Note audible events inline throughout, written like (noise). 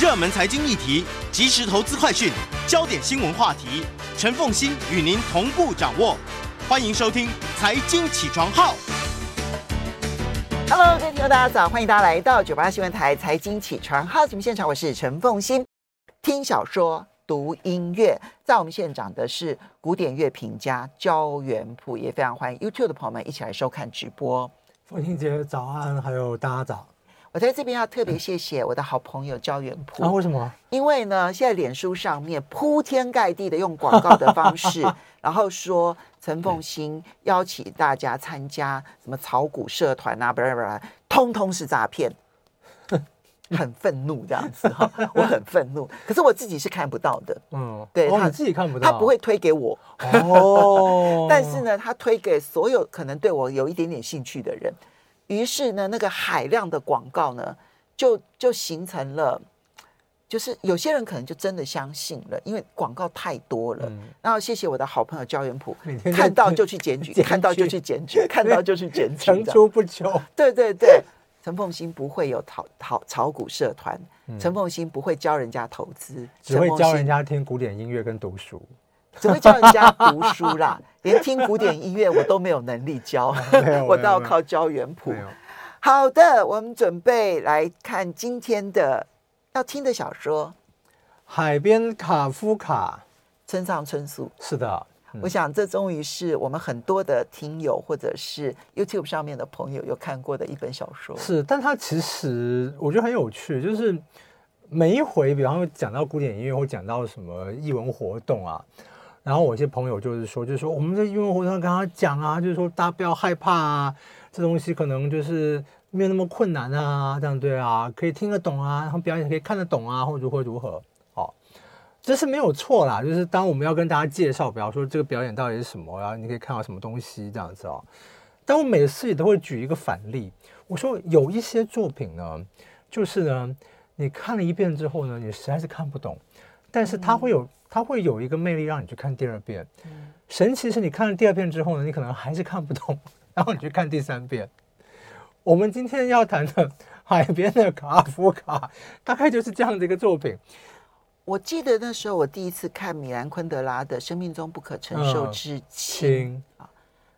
热门财经议题、即时投资快讯、焦点新闻话题，陈凤欣与您同步掌握。欢迎收听《财经起床号》。Hello，各位听众大家早，欢迎大家来到九八新闻台《财经起床号》节目现场，我是陈凤欣。听小说、读音乐，在我们现场的是古典乐评家焦元溥，也非常欢迎 YouTube 的朋友们一起来收看直播。凤欣姐早安，还有大家早。我在这边要特别谢谢我的好朋友焦元溥啊，为什么？因为呢，现在脸书上面铺天盖地的用广告的方式，(laughs) 然后说陈凤新邀请大家参加什么炒股社团啊，不是不是，通通是诈骗，(laughs) 很愤怒这样子哈，我很愤怒，可是我自己是看不到的，嗯，对，哦、他自己看不到，他不会推给我哦，(laughs) 但是呢，他推给所有可能对我有一点点兴趣的人。于是呢，那个海量的广告呢，就就形成了，就是有些人可能就真的相信了，因为广告太多了。嗯、然后谢谢我的好朋友焦元溥，看到就去检举，看到就去检举，(laughs) 看到就去检举，层出不穷。对对对，陈凤新不会有炒炒炒股社团，陈凤新不会教人家投资，只会教人家听古典音乐跟读书。只会教人家读书啦，(laughs) 连听古典音乐我都没有能力教，(laughs) 我都要靠教原谱。好的，我们准备来看今天的要听的小说《海边卡夫卡》，村上春树。是的，我想这终于是我们很多的听友或者是 YouTube 上面的朋友有看过的一本小说。是，但它其实我觉得很有趣，就是每一回，比方说讲到古典音乐或讲到什么艺文活动啊。然后我一些朋友就是说，就是说我们在英文活动上跟他讲啊，就是说大家不要害怕啊，这东西可能就是没有那么困难啊，这样对啊，可以听得懂啊，然后表演可以看得懂啊，或如何如何，哦，这是没有错啦。就是当我们要跟大家介绍，比方说这个表演到底是什么，然后你可以看到什么东西这样子哦。但我每次也都会举一个反例，我说有一些作品呢，就是呢，你看了一遍之后呢，你实在是看不懂，但是它会有。它会有一个魅力，让你去看第二遍。神奇是你看了第二遍之后呢，你可能还是看不懂，(laughs) 然后你去看第三遍。我们今天要谈的《海边的卡夫卡》，大概就是这样的一个作品。我记得那时候我第一次看米兰昆德拉的《生命中不可承受之轻》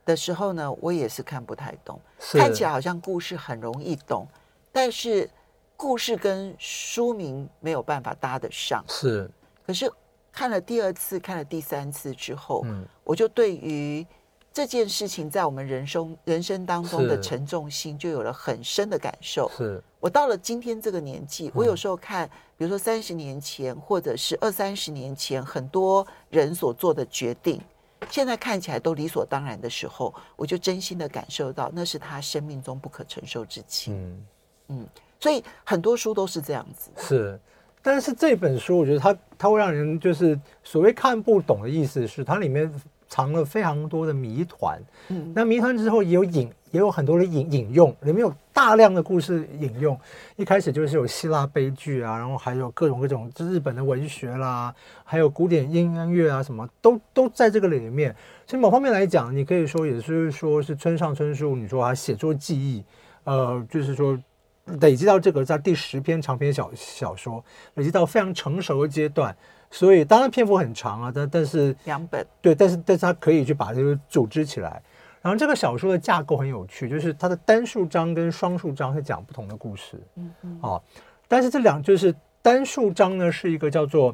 的时候呢，我也是看不太懂，看起来好像故事很容易懂，但是故事跟书名没有办法搭得上。是，可是。看了第二次，看了第三次之后，嗯，我就对于这件事情在我们人生人生当中的沉重性就有了很深的感受。是我到了今天这个年纪，我有时候看，比如说三十年前或者是二三十年前很多人所做的决定，现在看起来都理所当然的时候，我就真心的感受到那是他生命中不可承受之轻。嗯嗯，所以很多书都是这样子。是。但是这本书，我觉得它它会让人就是所谓看不懂的意思是，它里面藏了非常多的谜团。嗯，那谜团之后也有引，也有很多的引引用，里面有大量的故事引用。一开始就是有希腊悲剧啊，然后还有各种各种日本的文学啦，还有古典音乐啊，什么都都在这个里面。所以某方面来讲，你可以说也是说是村上春树，你说他写作技艺，呃，就是说。累积到这个在第十篇长篇小小说，累积到非常成熟的阶段，所以当然篇幅很长啊，但但是两本对，但是但是他可以去把这个组织起来。然后这个小说的架构很有趣，就是它的单数章跟双数章是讲不同的故事，嗯嗯，哦，但是这两就是单数章呢是一个叫做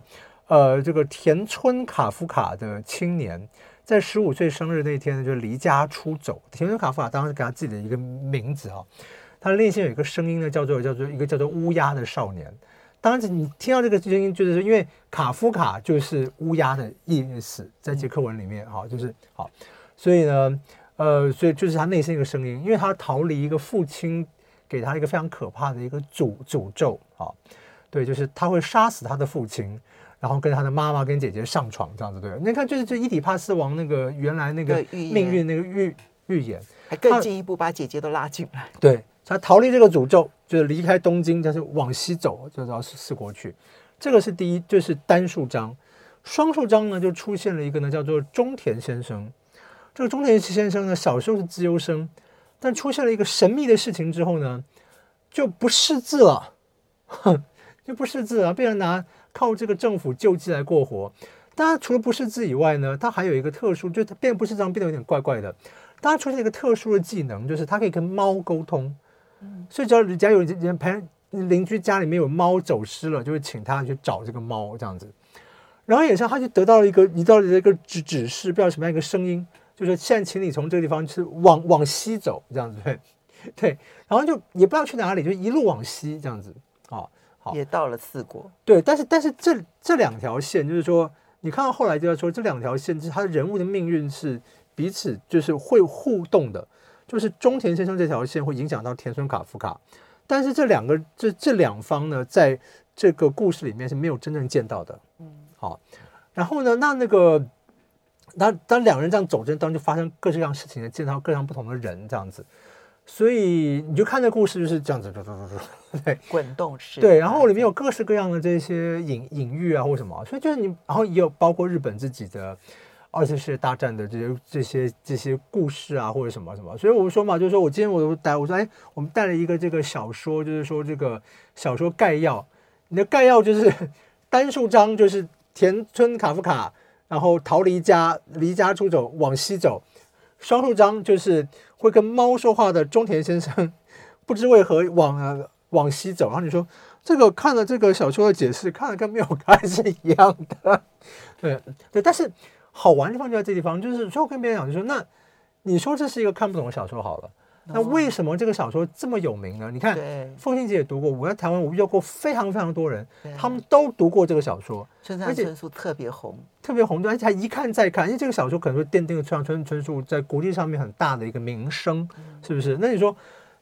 呃这个田村卡夫卡的青年，在十五岁生日那天呢就离家出走。田村卡夫卡当时给他自己的一个名字啊、哦。他的内心有一个声音呢，叫做叫做一个叫做乌鸦的少年。当然，你听到这个声音，就是因为卡夫卡就是乌鸦的意思，在捷克文里面，哈，就是好，所以呢，呃，所以就是他内心一个声音，因为他逃离一个父亲给他一个非常可怕的一个诅诅咒，啊，对，就是他会杀死他的父亲，然后跟他的妈妈跟姐姐上床，这样子对。你看，就是这伊底帕斯王那个原来那个命运那个预预言，还更进一步把姐姐都拉进来，对。他逃离这个诅咒，就是离开东京，就是往西走，就到四国去。这个是第一，就是单数章。双数章呢，就出现了一个呢，叫做中田先生。这个中田先生呢，小时候是资优生，但出现了一个神秘的事情之后呢，就不识字了。哼，(laughs) 就不识字了，被人拿靠这个政府救济来过活。当然，除了不识字以外呢，他还有一个特殊，就他变不识字，变得有点怪怪的。当他出现一个特殊的技能，就是他可以跟猫沟通。所以只要人家有人陪邻居家里面有猫走失了，就会请他去找这个猫这样子。然后也是，他就得到了一个，得到了一个指指示，不知道什么样一个声音，就是现在请你从这个地方是往往西走这样子，对 (laughs) 对。然后就也不知道去哪里，就一路往西这样子。啊，好，也到了四国。对，但是但是这这两条线，就是说，你看到后来就要说，这两条线就是他的人物的命运是彼此就是会互动的，就是中田先生这条线会影响到田村卡夫卡，但是这两个这这两方呢，在这个故事里面是没有真正见到的。嗯。好，然后呢？那那个，当当两个人这样走着，当中就发生各式各样事情的，见到各样不同的人这样子，所以你就看这故事就是这样子，对，(laughs) 滚动式，对，然后里面有各式各样的这些隐隐喻啊，或什么，所以就是你，然后也有包括日本自己的二次世界大战的这些这些这些故事啊，或者什么什么，所以我们说嘛，就是说我今天我带我说，哎，我们带了一个这个小说，就是说这个小说概要，你的概要就是 (laughs) 单数章就是。田村卡夫卡，然后逃离家，离家出走，往西走。双数章就是会跟猫说话的中田先生，(laughs) 不知为何往往西走。然后你说这个看了这个小说的解释，看了跟没有看是一样的。对对，但是好玩的地方就在这地方，就是说我跟别人讲，就说那你说这是一个看不懂的小说好了。那为什么这个小说这么有名呢？你看，凤馨姐也读过，我在台湾我遇到过非常非常多人，他们都读过这个小说，村上春树特别红，特别红，而且还一看再看，因为这个小说可能会奠定了村上春春树在国际上面很大的一个名声，是不是？那你说，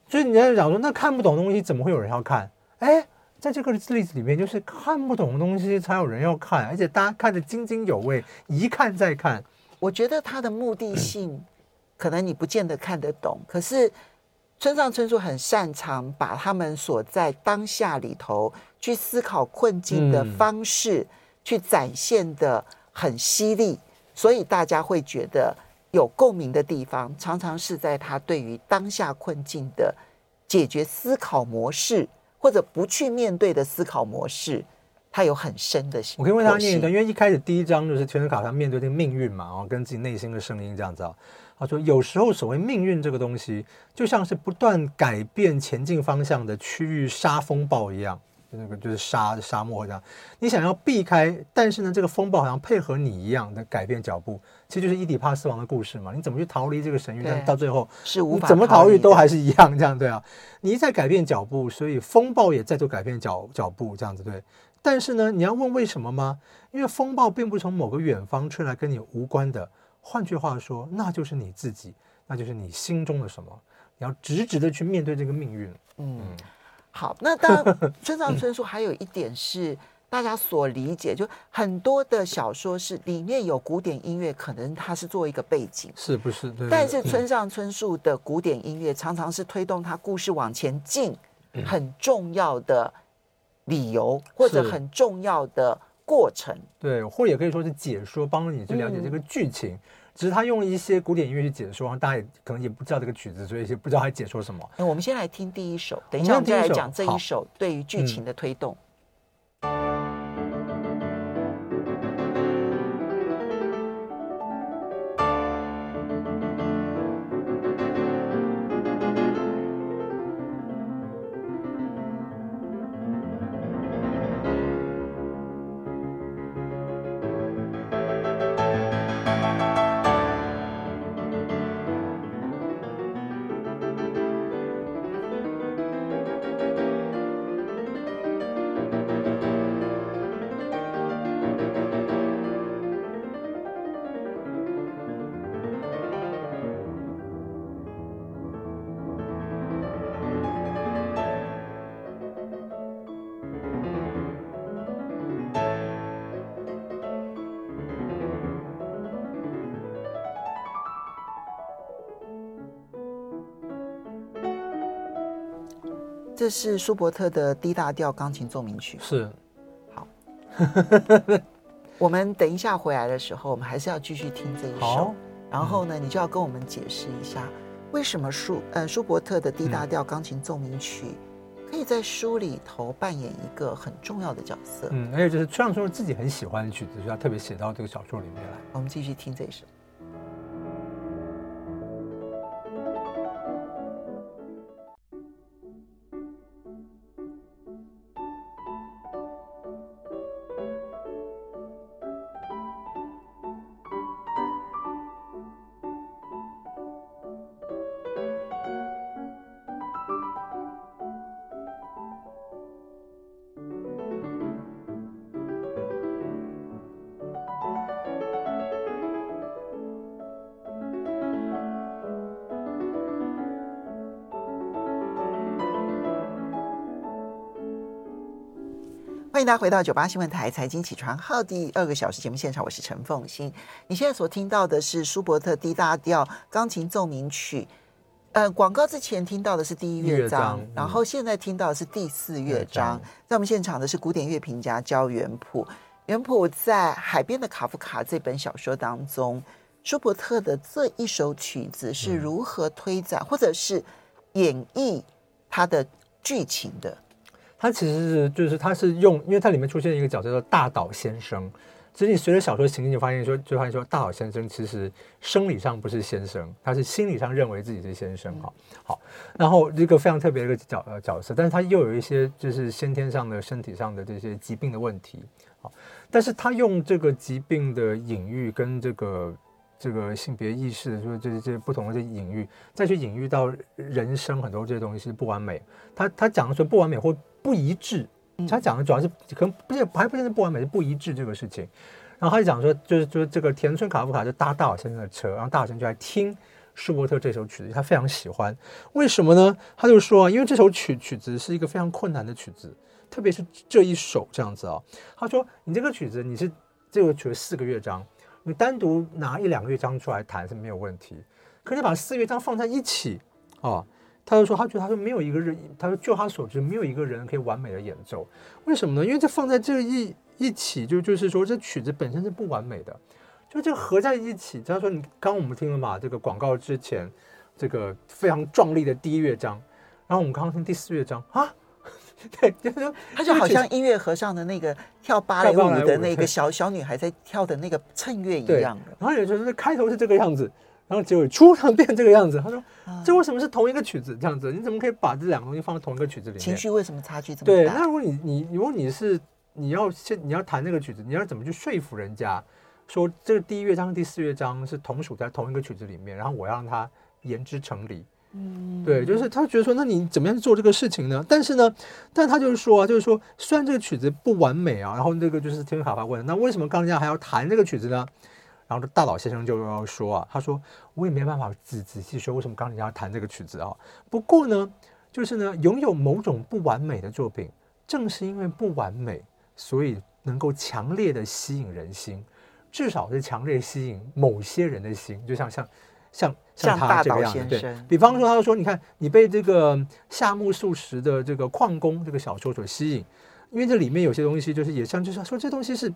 所以你在讲说，那看不懂的东西怎么会有人要看？哎，在这个例子里面，就是看不懂的东西才有人要看，而且大家看得津津有味，一看再看。我觉得他的目的性。嗯 (clears throat) 可能你不见得看得懂，可是村上春树很擅长把他们所在当下里头去思考困境的方式，去展现的很犀利，所以大家会觉得有共鸣的地方，常常是在他对于当下困境的解决思考模式，或者不去面对的思考模式，他有很深的。我可以为他念一段，因为一开始第一章就是全身卡他面对这个命运嘛，然后跟自己内心的声音这样子啊。他说：“有时候，所谓命运这个东西，就像是不断改变前进方向的区域沙风暴一样，就那个就是沙沙漠这样。你想要避开，但是呢，这个风暴好像配合你一样的改变脚步。其实就是伊底帕斯王的故事嘛。你怎么去逃离这个神域？但到最后是无法怎么逃离都还是一样这样对啊。你一再改变脚步，所以风暴也在做改变脚脚步这样子对。但是呢，你要问为什么吗？因为风暴并不是从某个远方吹来，跟你无关的。”换句话说，那就是你自己，那就是你心中的什么，你要直直的去面对这个命运。嗯，好，那当然，村上春树还有一点是大家所理解，就很多的小说是里面有古典音乐，可能它是做一个背景，是不是？对。但是村上春树的古典音乐常常是推动他故事往前进很重要的理由，或者很重要的。过程对，或者也可以说是解说，帮助你去了解这个剧情。嗯、只是他用一些古典音乐去解说，大家也可能也不知道这个曲子，所以也不知道他解说什么。那我们先来听第一首，等一下我们再来讲这一首对于剧情的推动。这是舒伯特的 D 大调钢琴奏鸣曲。是，好。我们等一下回来的时候，我们还是要继续听这一首。然后呢，你就要跟我们解释一下，为什么舒呃舒伯特的 D 大调钢琴奏鸣曲可以在书里头扮演一个很重要的角色。嗯，而且就是村上春树自己很喜欢的曲子，所以他特别写到这个小说里面来。我们继续听这一首。欢迎大家回到九八新闻台财经起床号第二个小时节目现场，我是陈凤欣。你现在所听到的是舒伯特 D 大调钢琴奏鸣曲。呃，广告之前听到的是第一乐章，然后现在听到的是第四乐章。乐章在我们现场的是古典乐评家焦元溥。元溥在《海边的卡夫卡》这本小说当中，舒伯特的这一首曲子是如何推展，嗯、或者是演绎他的剧情的？他其实是就是他是用，因为它里面出现一个角色叫大岛先生。其实你随着小说行进，就发现说，就发现说大岛先生其实生理上不是先生，他是心理上认为自己是先生。哈，好，然后一个非常特别的一个角呃角色，但是他又有一些就是先天上的身体上的这些疾病的问题。好，但是他用这个疾病的隐喻跟这个。这个性别意识，说这这不同的这隐喻，再去隐喻到人生很多这些东西是不完美。他他讲的说不完美或不一致，他讲的主要是可能不是还不是不完美，是不一致这个事情。然后他就讲说，就是就是这个田村卡夫卡就搭大岛先生的车，然后大岛先生就来听舒伯特这首曲子，他非常喜欢。为什么呢？他就说，因为这首曲曲子是一个非常困难的曲子，特别是这一首这样子啊。他说，你这个曲子你是这个曲子四个乐章。你单独拿一两个乐章出来弹是没有问题，可是你把四乐章放在一起，啊，他就说他觉得他说没有一个人，他说就他所知没有一个人可以完美的演奏，为什么呢？因为这放在这一一起就就是说这曲子本身是不完美的，就这个合在一起。他说你刚我们听了嘛，这个广告之前这个非常壮丽的第一乐章，然后我们刚刚听第四乐章啊。(laughs) 对，就是，他就好像音乐盒上的那个跳芭蕾舞的那个小小女孩在跳的那个衬乐一样的。然后有时候是开头是这个样子，然后结果出场变这个样子。他说：“这为什么是同一个曲子？这样子，你怎么可以把这两个东西放在同一个曲子里面？情绪为什么差距这么大？”对，那如果你你如果你是你要先你要弹那个曲子，你要怎么去说服人家说这个第一乐章、第四乐章是同属在同一个曲子里面，然后我要让它言之成理。嗯，对，就是他觉得说，那你怎么样做这个事情呢？但是呢，但他就是说啊，就是说，虽然这个曲子不完美啊，然后那个就是田村卡发问，那为什么钢琴家还要弹这个曲子呢？然后大岛先生就要说啊，他说我也没办法仔仔细说为什么钢琴家要弹这个曲子啊。不过呢，就是呢，拥有某种不完美的作品，正是因为不完美，所以能够强烈的吸引人心，至少是强烈吸引某些人的心，就像像。像像他这个样子，对比方说，他就说，你看你被这个夏目漱石的这个矿工这个小说所吸引，因为这里面有些东西就是也像，就是说这东西是，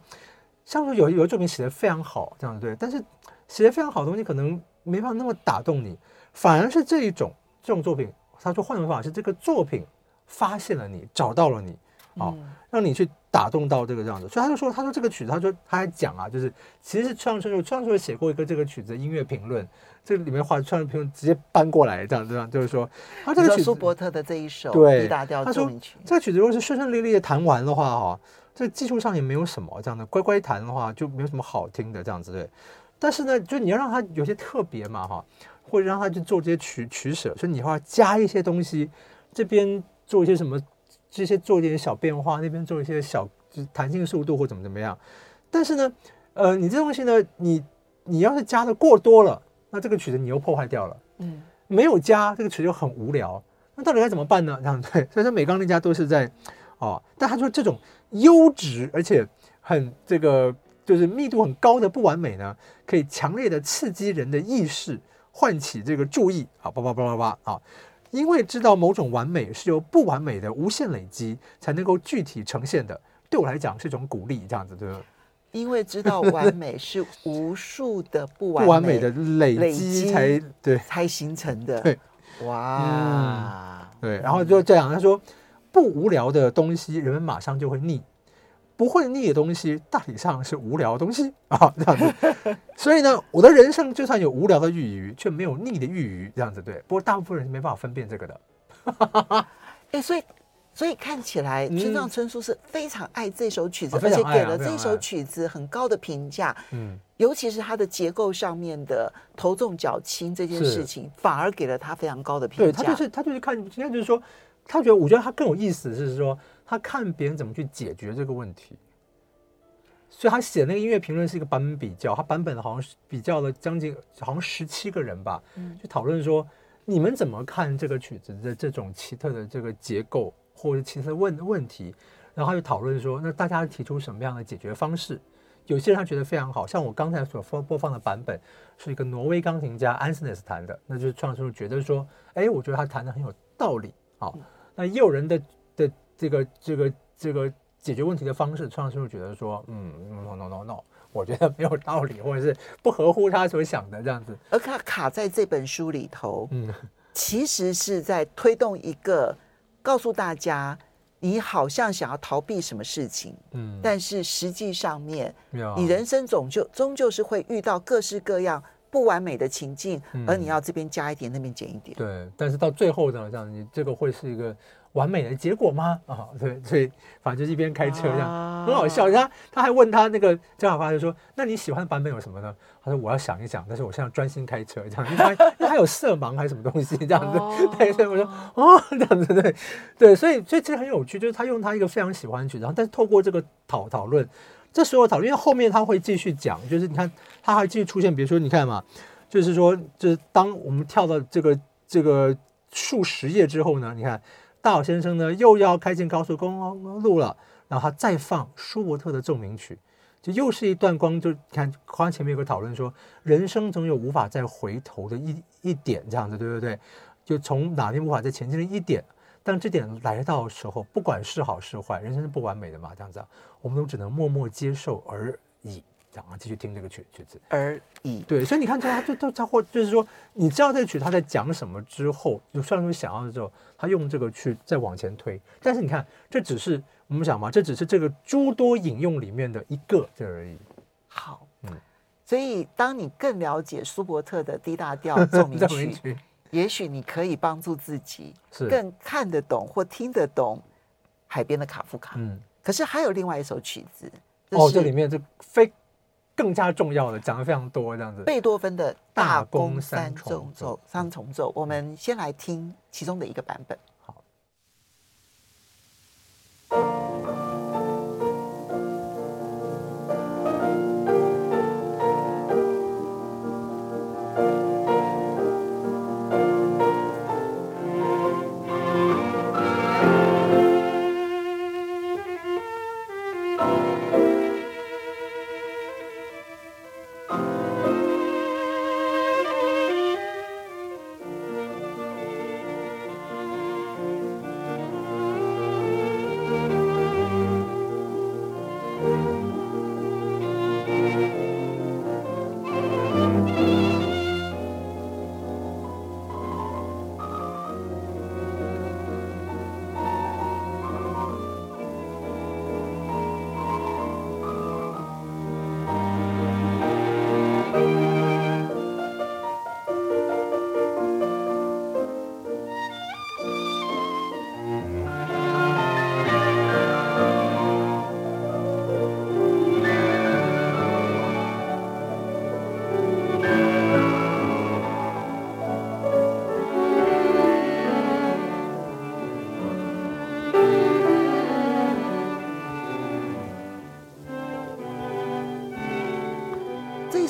像说有有的作品写的非常好，这样对，但是写的非常好的东西可能没办法那么打动你，反而是这一种这种作品，他说换种方法是这个作品发现了你，找到了你。啊、哦，让你去打动到这个这样子，所以他就说，他说这个曲子，他说他还讲啊，就是其实是村上春树，村上春树写过一个这个曲子的音乐评论，这个里面话村上评论直接搬过来这样这样，就是说他这个曲子，舒伯特的这一首对 D 大调奏鸣曲，这个曲子如果是顺顺利利的弹完的话，哈，这技术上也没有什么这样的，乖乖弹的话就没有什么好听的这样子对，但是呢，就你要让他有些特别嘛哈，或者让他去做这些取取舍，所以你要加一些东西，这边做一些什么。这些做一点小变化，那边做一些小就弹性速度或怎么怎么样，但是呢，呃，你这东西呢，你你要是加的过多了，那这个曲子你又破坏掉了。嗯，没有加这个曲子就很无聊，那到底该怎么办呢？这样对，所以说每钢那家都是在哦，但他说这种优质而且很这个就是密度很高的不完美呢，可以强烈的刺激人的意识，唤起这个注意啊，叭叭叭叭叭啊。因为知道某种完美是由不完美的无限累积才能够具体呈现的，对我来讲是一种鼓励，这样子对吧？因为知道完美是无数的不完美，(laughs) 不完美的累积才对才形成的。对，哇，嗯、对，然后就这样，他说，不无聊的东西，人们马上就会腻；不会腻的东西，大体上是无聊的东西 (laughs) 啊，这样子。所以呢，我的人生就算有无聊的玉鱼，却没有腻的玉鱼，这样子对。不过大部分人是没办法分辨这个的。(laughs) 哎、欸，所以。所以看起来，村上春树是非常爱这首曲子，嗯、而且给了这首曲子很高的评价。嗯，尤其是它的结构上面的头重脚轻这件事情，反而给了他非常高的评价。对，他就是他就是看，应该就是说，他觉得我觉得他更有意思是说，他看别人怎么去解决这个问题。所以他写那个音乐评论是一个版本比较，他版本好像是比较了将近好像十七个人吧，嗯，去讨论说你们怎么看这个曲子的这种奇特的这个结构。或者其实问问题，然后他就讨论说，那大家提出什么样的解决方式？有些人他觉得非常好，像我刚才所播播放的版本是一个挪威钢琴家安斯内斯弹的，那就是创作觉得说，哎，我觉得他弹的很有道理。好，那也有人的的这个这个这个解决问题的方式，创作觉得说，嗯，no no no no，我觉得没有道理，或者是不合乎他所想的这样子。而他卡在这本书里头，嗯，其实是在推动一个。告诉大家，你好像想要逃避什么事情，嗯，但是实际上面，你人生总就终究是会遇到各式各样不完美的情境，而你要这边加一点，那边减一点，对。但是到最后呢，这样你这个会是一个。完美的结果吗？啊，对，所以反正就是一边开车这样，啊、很好笑。他他还问他那个张小发就说：“那你喜欢的版本有什么呢？”他说：“我要想一想，但是我现在专心开车这样，因为他 (laughs) 还有色盲还是什么东西这样子。哦” (laughs) 对，所以我说：“哦，这样子对对，所以所以其实很有趣，就是他用他一个非常喜欢的曲，然后但是透过这个讨讨论，这时候讨论，因为后面他会继续讲，就是你看他还继续出现，比如说你看嘛，就是说就是当我们跳到这个这个数十页之后呢，你看。大岛先生呢，又要开进高速公路了，然后他再放舒伯特的奏鸣曲，就又是一段光。就看，刚刚前面有个讨论说，人生总有无法再回头的一一点，这样子，对不对？就从哪边无法再前进的一点，但这点来到的时候，不管是好是坏，人生是不完美的嘛，这样子，我们都只能默默接受而已。然后继续听这个曲曲子而已。对，所以你看，他就他他或就是说，你知道这个曲他在讲什么之后，就算是想要的时候，他用这个去再往前推。但是你看，这只是我们想嘛，这只是这个诸多引用里面的一个这而已。好，嗯，所以当你更了解舒伯特的 D 大调 (laughs) 奏鸣，曲也许你可以帮助自己更看得懂或听得懂海边的卡夫卡。嗯，可是还有另外一首曲子，哦，这里面就非。更加重要的讲的非常多，这样子。贝多芬的大公三重奏，三重奏，我们先来听其中的一个版本。这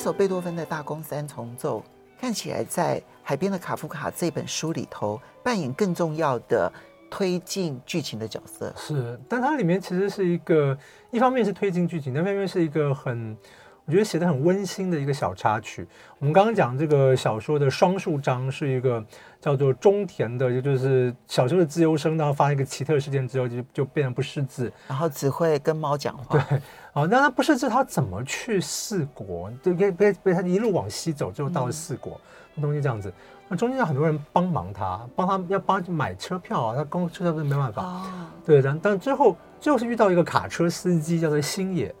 首贝多芬的大公三重奏看起来在《海边的卡夫卡》这本书里头扮演更重要的推进剧情的角色。是，但它里面其实是一个，一方面是推进剧情，另一方面是一个很我觉得写的很温馨的一个小插曲。我们刚刚讲这个小说的双数章是一个叫做中田的，也就是小时候的自由生，然后发生一个奇特事件之后就就变得不识字，然后只会跟猫讲话。对，啊，那他不识字，他怎么去四国？就被被被他一路往西走，最后到了四国，那、嗯、东西这样子。那中间有很多人帮忙他，帮他要帮他买车票啊，他公车票是没办法。哦、对，但但最后最后是遇到一个卡车司机，叫做星野。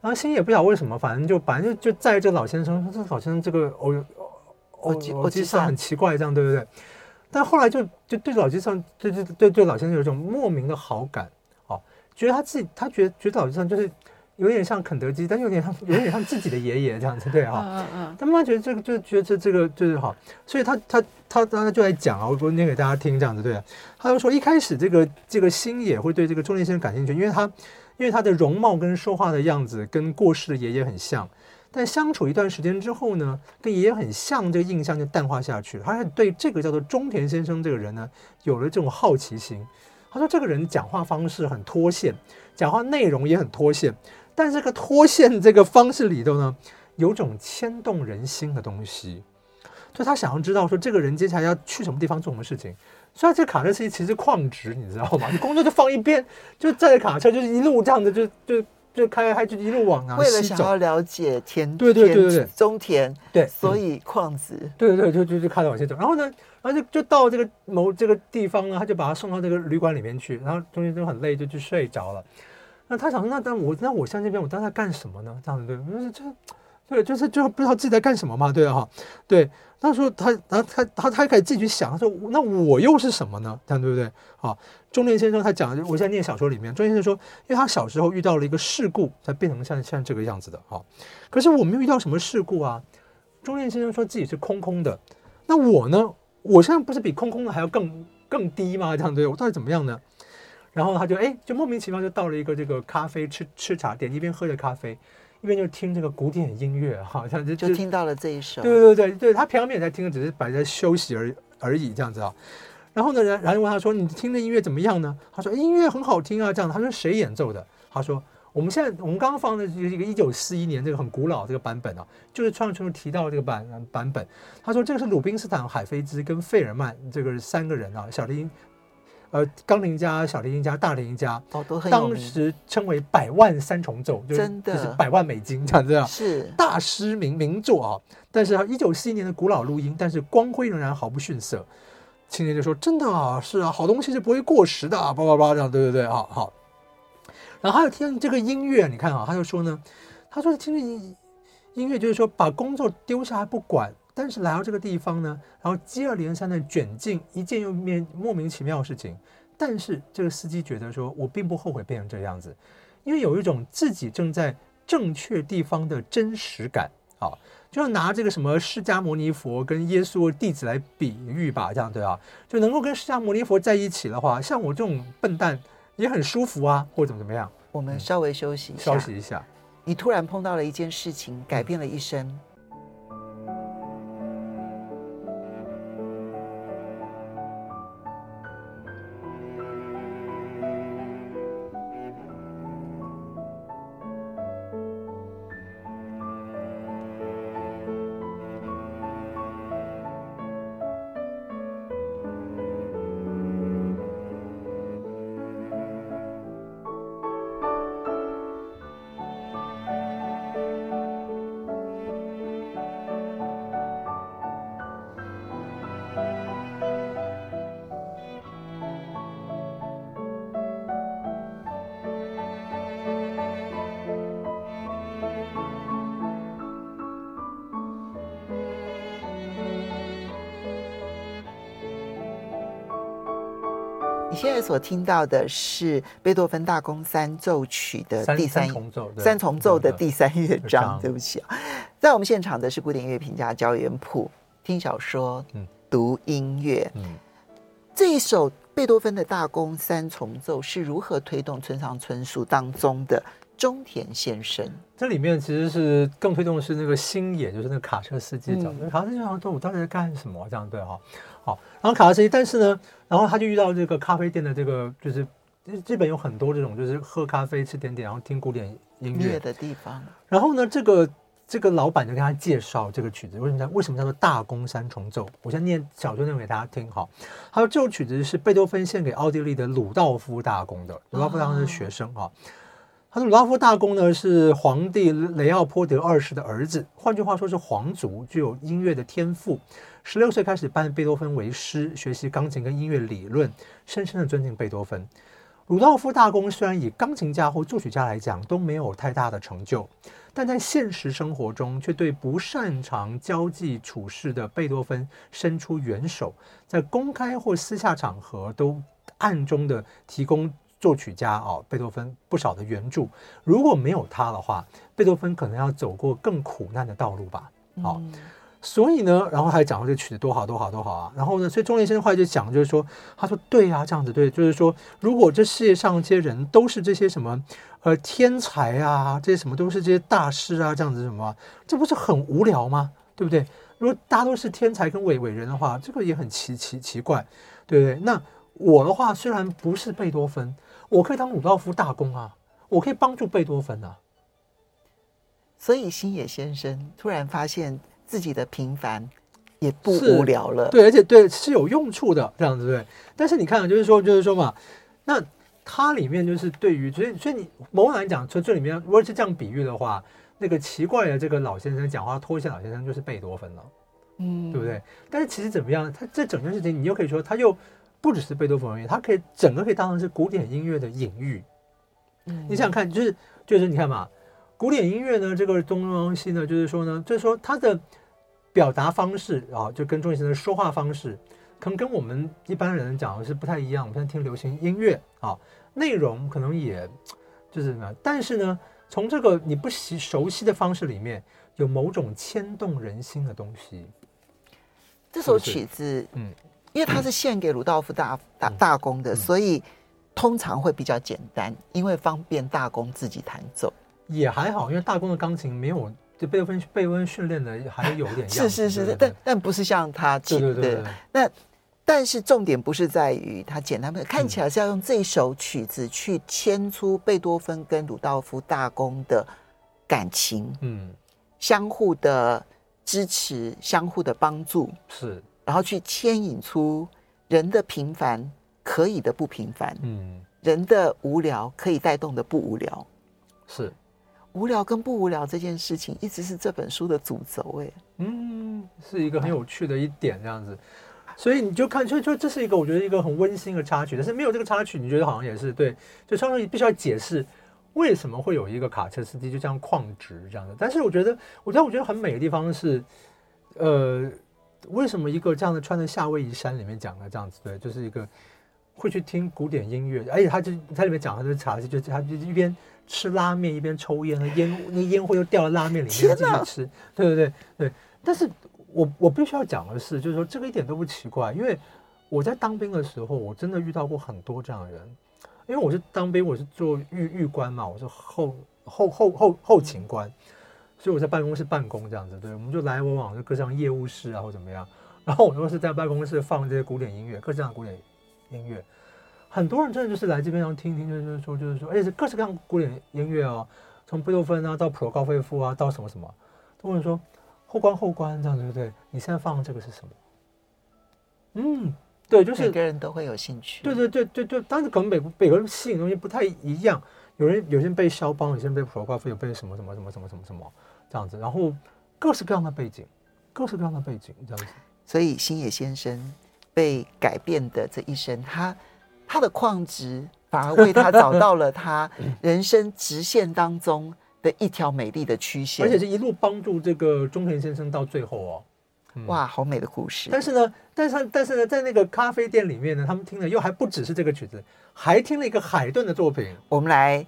然后星野不晓得为什么，反正就反正就就在这个老先生。说这个老先生这个哦哦哦，机上很奇怪，这样对不对？但后来就就对老机上，对对对对老先生有一种莫名的好感，哦，觉得他自己他觉得觉得老机上就是。有点像肯德基，但有点像有点像自己的爷爷这样子，对哈。嗯嗯。他妈觉得这个就觉得这这个就是好，所以他他他当时就在讲啊，我我念给大家听这样子，对。他就说一开始这个这个星野会对这个中年先生感兴趣，因为他因为他的容貌跟说话的样子跟过世的爷爷很像，但相处一段时间之后呢，跟爷爷很像，这个印象就淡化下去了。他对这个叫做中田先生这个人呢，有了这种好奇心。他说这个人讲话方式很脱线，讲话内容也很脱线。但这个脱线这个方式里头呢，有种牵动人心的东西，就他想要知道说这个人接下来要去什么地方做什么事情。所以这卡车司机其实旷职，你知道吗？你 (laughs) 工作就放一边，就载着卡车，就是一路这样的，就就就开开就一路往啊西走。为了想要了解田，对对对对对，中田，对，所以旷职，对对对，就就就开始往前走。然后呢，然后就就到这个某这个地方呢，他就把他送到这个旅馆里面去。然后中间就很累，就去睡着了。那他想说，那但我那我像这边，我当时在干什么呢？这样子对，就是这，对，就是就是不知道自己在干什么嘛，对哈，对。他说他，然后他他他开始自己去想，他说那我又是什么呢？这样对不对？好，中年先生他讲，我现在念小说里面，中年先生说，因为他小时候遇到了一个事故，才变成像像这个样子的。好，可是我没有遇到什么事故啊。中年先生说自己是空空的，那我呢？我现在不是比空空的还要更更低吗？这样对，我到底怎么样呢？然后他就哎，就莫名其妙就到了一个这个咖啡吃吃茶店，一边喝着咖啡，一边就听这个古典音乐，好像就就听到了这一首。对对对对，他平常也在听，只是摆在休息而而已这样子啊。然后呢，然后就问他说：“你听的音乐怎么样呢？”他说：“音乐很好听啊。”这样，他说：“谁演奏的？”他说：“我们现在我们刚刚放的就是一个一九四一年这个很古老这个版本啊，就是创作中提到这个版版本。”他说：“这个是鲁宾斯坦、海菲兹跟费尔曼这个三个人啊，小提琴。”呃，钢琴家、小提琴家、大提琴家，哦，都很当时称为百万三重奏，真的就是百万美金这样子啊，是大师名名作啊。但是啊，一九四一年的古老录音，但是光辉仍然毫不逊色。青年就说：“真的啊，是啊，好东西是不会过时的啊，叭叭叭这样，对对对，好好。”然后还有听这个音乐，你看啊，他就说呢，他说听着音音乐，就是说把工作丢下来不管。但是来到这个地方呢，然后接二连三的卷进一件又面莫名其妙的事情。但是这个司机觉得说，我并不后悔变成这样子，因为有一种自己正在正确地方的真实感。啊，就像拿这个什么释迦牟尼佛跟耶稣的弟子来比喻吧，这样对啊，就能够跟释迦牟尼佛在一起的话，像我这种笨蛋也很舒服啊，或者怎么怎么样。我们稍微休息一下，休息一下。你突然碰到了一件事情，改变了一生。你现在所听到的是贝多芬大公三奏曲的第三三重奏，三重奏的第三乐章。对不起啊，在我们现场的是古典音乐评价焦元溥，听小说，嗯，读音乐，嗯，这一首贝多芬的大公三重奏是如何推动村上春树当中的中田先生？这里面其实是更推动的是那个星野，就是那个卡车司机讲的，卡车司机讲说：“我到底在干什么？”这样对哈。好，然后卡车司机，但是呢，然后他就遇到这个咖啡店的这个就是日本有很多这种就是喝咖啡、吃点点，然后听古典音乐的地方。然后呢，这个这个老板就跟他介绍这个曲子，为什么叫为什么叫做大公三重奏？我先念小说内容给大家听哈。他说这首曲子是贝多芬献给奥地利的鲁道夫大公的，鲁道夫大公是学生哈。哦他说：“鲁道夫大公呢是皇帝雷奥波德二世的儿子，换句话说是皇族，具有音乐的天赋。十六岁开始拜贝多芬为师，学习钢琴跟音乐理论，深深的尊敬贝多芬。鲁道夫大公虽然以钢琴家或作曲家来讲都没有太大的成就，但在现实生活中却对不擅长交际处事的贝多芬伸出援手，在公开或私下场合都暗中的提供。”作曲家哦，贝多芬不少的援助，如果没有他的话，贝多芬可能要走过更苦难的道路吧。好、嗯，所以呢，然后还讲到这曲子多好多好多好啊。然后呢，所以钟连先生后来就讲，就是说，他说对啊，这样子对，就是说，如果这世界上这些人都是这些什么呃天才啊，这些什么都是这些大师啊，这样子什么，这不是很无聊吗？对不对？如果大家都是天才跟伟伟人的话，这个也很奇奇奇怪，对不对？那我的话虽然不是贝多芬。我可以当鲁道夫大公啊，我可以帮助贝多芬啊。所以星野先生突然发现自己的平凡也不无聊了，对，而且对是有用处的这样子对。但是你看，就是说，就是说嘛，那它里面就是对于，所以所以你某种来讲，从这里面如果是这样比喻的话，那个奇怪的这个老先生讲话脱线老先生就是贝多芬了，嗯，对不对？但是其实怎么样，他这整件事情，你又可以说他又。不只是贝多芬而已，它可以整个可以当成是古典音乐的隐喻。嗯，你想想看，就是就是你看嘛，古典音乐呢，这个东东西呢，就是说呢，就是说它的表达方式啊，就跟钟先生的说话方式，可能跟我们一般人讲的是不太一样。我们现在听流行音乐啊，内容可能也就是什么，但是呢，从这个你不习熟悉的方式里面，有某种牵动人心的东西。这首曲子，嗯。因为它是献给鲁道夫大大大公的，所以通常会比较简单，因为方便大公自己弹奏。也还好，因为大公的钢琴没有就贝多芬贝多芬训练的还有点 (laughs) 是。是是是，但但不是像他对对对，对。那但是重点不是在于他简单，看起来是要用这首曲子去牵出贝多芬跟鲁道夫大公的感情，嗯，相互的支持，相互的帮助，是。然后去牵引出人的平凡可以的不平凡，嗯，人的无聊可以带动的不无聊，是。无聊跟不无聊这件事情一直是这本书的主轴，哎，嗯，是一个很有趣的一点，这样子，所以你就看，所以说这是一个我觉得一个很温馨的插曲，但是没有这个插曲，你觉得好像也是对，就相当于必须要解释为什么会有一个卡车司机就这样旷职这样的，但是我觉得，我觉得我觉得很美的地方是，呃。为什么一个这样的穿在夏威夷山里面讲的这样子？对，就是一个会去听古典音乐，而且他就他里面讲他就茶，就他就一边吃拉面一边抽烟，那烟那烟灰又掉到拉面里面继续吃，对对对对。但是我我必须要讲的是，就是说这个一点都不奇怪，因为我在当兵的时候，我真的遇到过很多这样的人，因为我是当兵，我是做预预官嘛，我是后后后后后勤官。所以我在办公室办公这样子，对，我们就来来往往就各项业务室啊或怎么样，然后我都是在办公室放这些古典音乐，各式各样的古典音乐，很多人真的就是来这边要听听，就是说就是说，而且是各式各样古典音乐哦，从贝多芬啊到普罗高菲夫啊到什么什么，都会说后官后官这样对不对？你现在放的这个是什么？嗯，对，就是每个人都会有兴趣，对对对对对，但是可能每每个人吸引东西不太一样。有人有些人被肖邦，有些人被普罗高菲，有被什么什么什么什么什么什么这样子，然后各式各样的背景，各式各样的背景这样子。所以星野先生被改变的这一生，他他的矿值反而为他找到了他 (laughs) 人生直线当中的一条美丽的曲线，而且是一路帮助这个中田先生到最后哦。嗯、哇，好美的故事！但是呢，但是但是呢，在那个咖啡店里面呢，他们听的又还不只是这个曲子，还听了一个海顿的作品。我们来，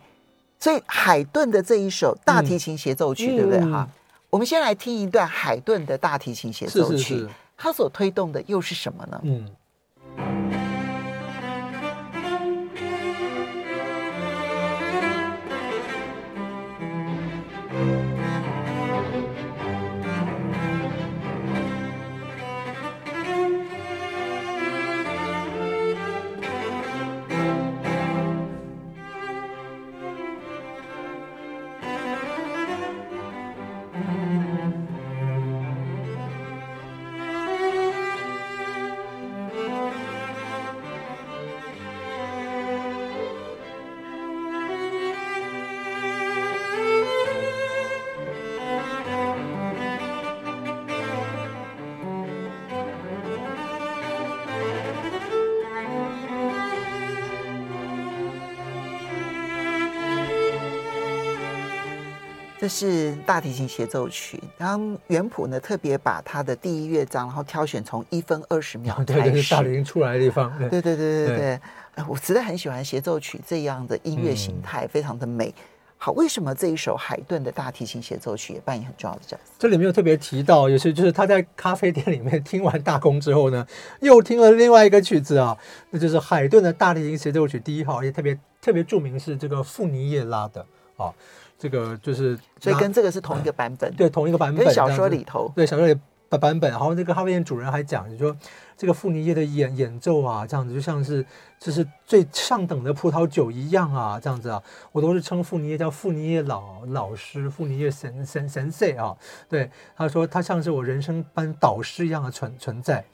所以海顿的这一首大提琴协奏曲，嗯、对不对哈？嗯、我们先来听一段海顿的大提琴协奏曲，是是是，它所推动的又是什么呢？嗯。这是大提琴协奏曲，然后原谱呢特别把它的第一乐章，然后挑选从一分二十秒开始，对对，大提琴出来的地方，对对对对对对，我实在很喜欢协奏曲这样的音乐形态，嗯、非常的美。好，为什么这一首海顿的大提琴协奏曲也扮演很重要的角色？这里面有特别提到，也是就是他在咖啡店里面听完大公之后呢，又听了另外一个曲子啊，那就是海顿的大提琴协奏曲第一号，也特别特别著名是这个富尼耶拉的啊。这个就是，所以跟这个是同一个版本，对，同一个版本。跟小说里头，对，小说里的版本。然后这个咖啡店主人还讲，就说这个傅尼叶的演演奏啊，这样子就像是就是最上等的葡萄酒一样啊，这样子啊，我都是称傅尼叶叫傅尼叶老老师，傅尼叶神神神岁啊。对，他说他像是我人生般导师一样的存存在。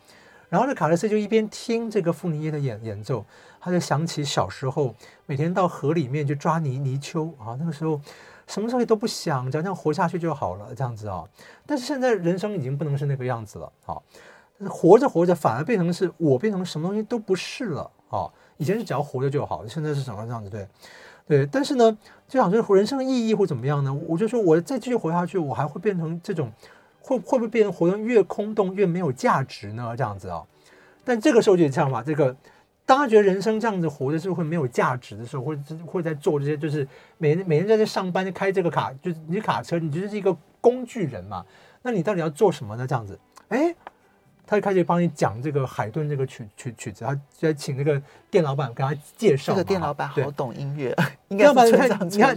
然后这卡勒斯就一边听这个傅尼叶的演演奏，他就想起小时候每天到河里面去抓泥泥鳅啊，那个时候。什么东西都不想，只要这样活下去就好了，这样子啊。但是现在人生已经不能是那个样子了，啊，活着活着反而变成是我变成什么东西都不是了，啊。以前是只要活着就好，现在是什么这样子？对，对。但是呢，就想说人生的意义会怎么样呢？我就说我再继续活下去，我还会变成这种，会会不会变成活得越空洞越没有价值呢？这样子啊。但这个时候就这样吧，这个。当他觉得人生这样子活的时候会没有价值的时候，或者或者在做这些，就是每天每天在这上班就开这个卡，就是你卡车，你就是一个工具人嘛。那你到底要做什么呢？这样子，哎，他就开始帮你讲这个海顿这个曲曲曲子，他就在请那个店老板给他介绍。这个店老板好懂音乐，(laughs) 应该是你看，你看，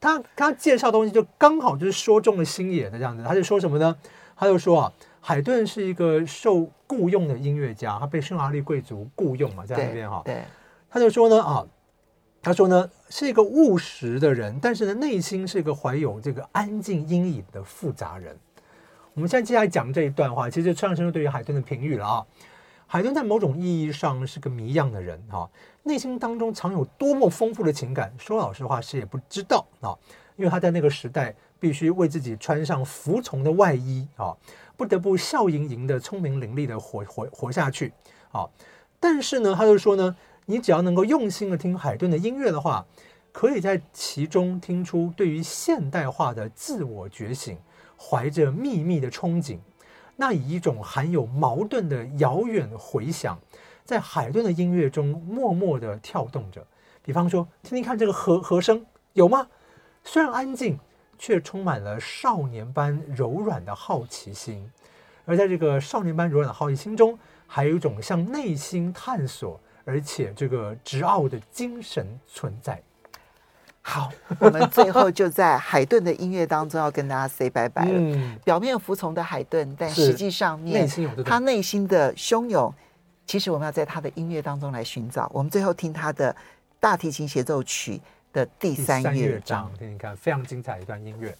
他他介绍东西就刚好就是说中了心眼的这样子。他就说什么呢？他就说啊。海顿是一个受雇佣的音乐家，他被匈牙利贵族雇佣嘛，在那边哈。对，他就说呢啊，他说呢是一个务实的人，但是呢内心是一个怀有这个安静阴影的复杂人。我们现在接下来讲这一段话，其实上升对于海顿的评语了啊。海顿在某种意义上是个谜样的人哈，内心当中藏有多么丰富的情感，说老实话谁也不知道啊，因为他在那个时代必须为自己穿上服从的外衣啊。不得不笑盈盈的、聪明伶俐的活活活下去，好！但是呢，他就说呢，你只要能够用心的听海顿的音乐的话，可以在其中听出对于现代化的自我觉醒，怀着秘密的憧憬。那以一种含有矛盾的遥远回响，在海顿的音乐中默默的跳动着。比方说，听听看这个和和声，有吗？虽然安静。却充满了少年般柔软的好奇心，而在这个少年般柔软的好奇心中，还有一种向内心探索，而且这个执拗的精神存在。好，我们最后就在海顿的音乐当中要跟大家 say 拜拜了。嗯，表面服从的海顿，但实际上面他内心的汹涌，其实我们要在他的音乐当中来寻找。我们最后听他的大提琴协奏曲的第三乐章，听听看，非常精彩一段音乐。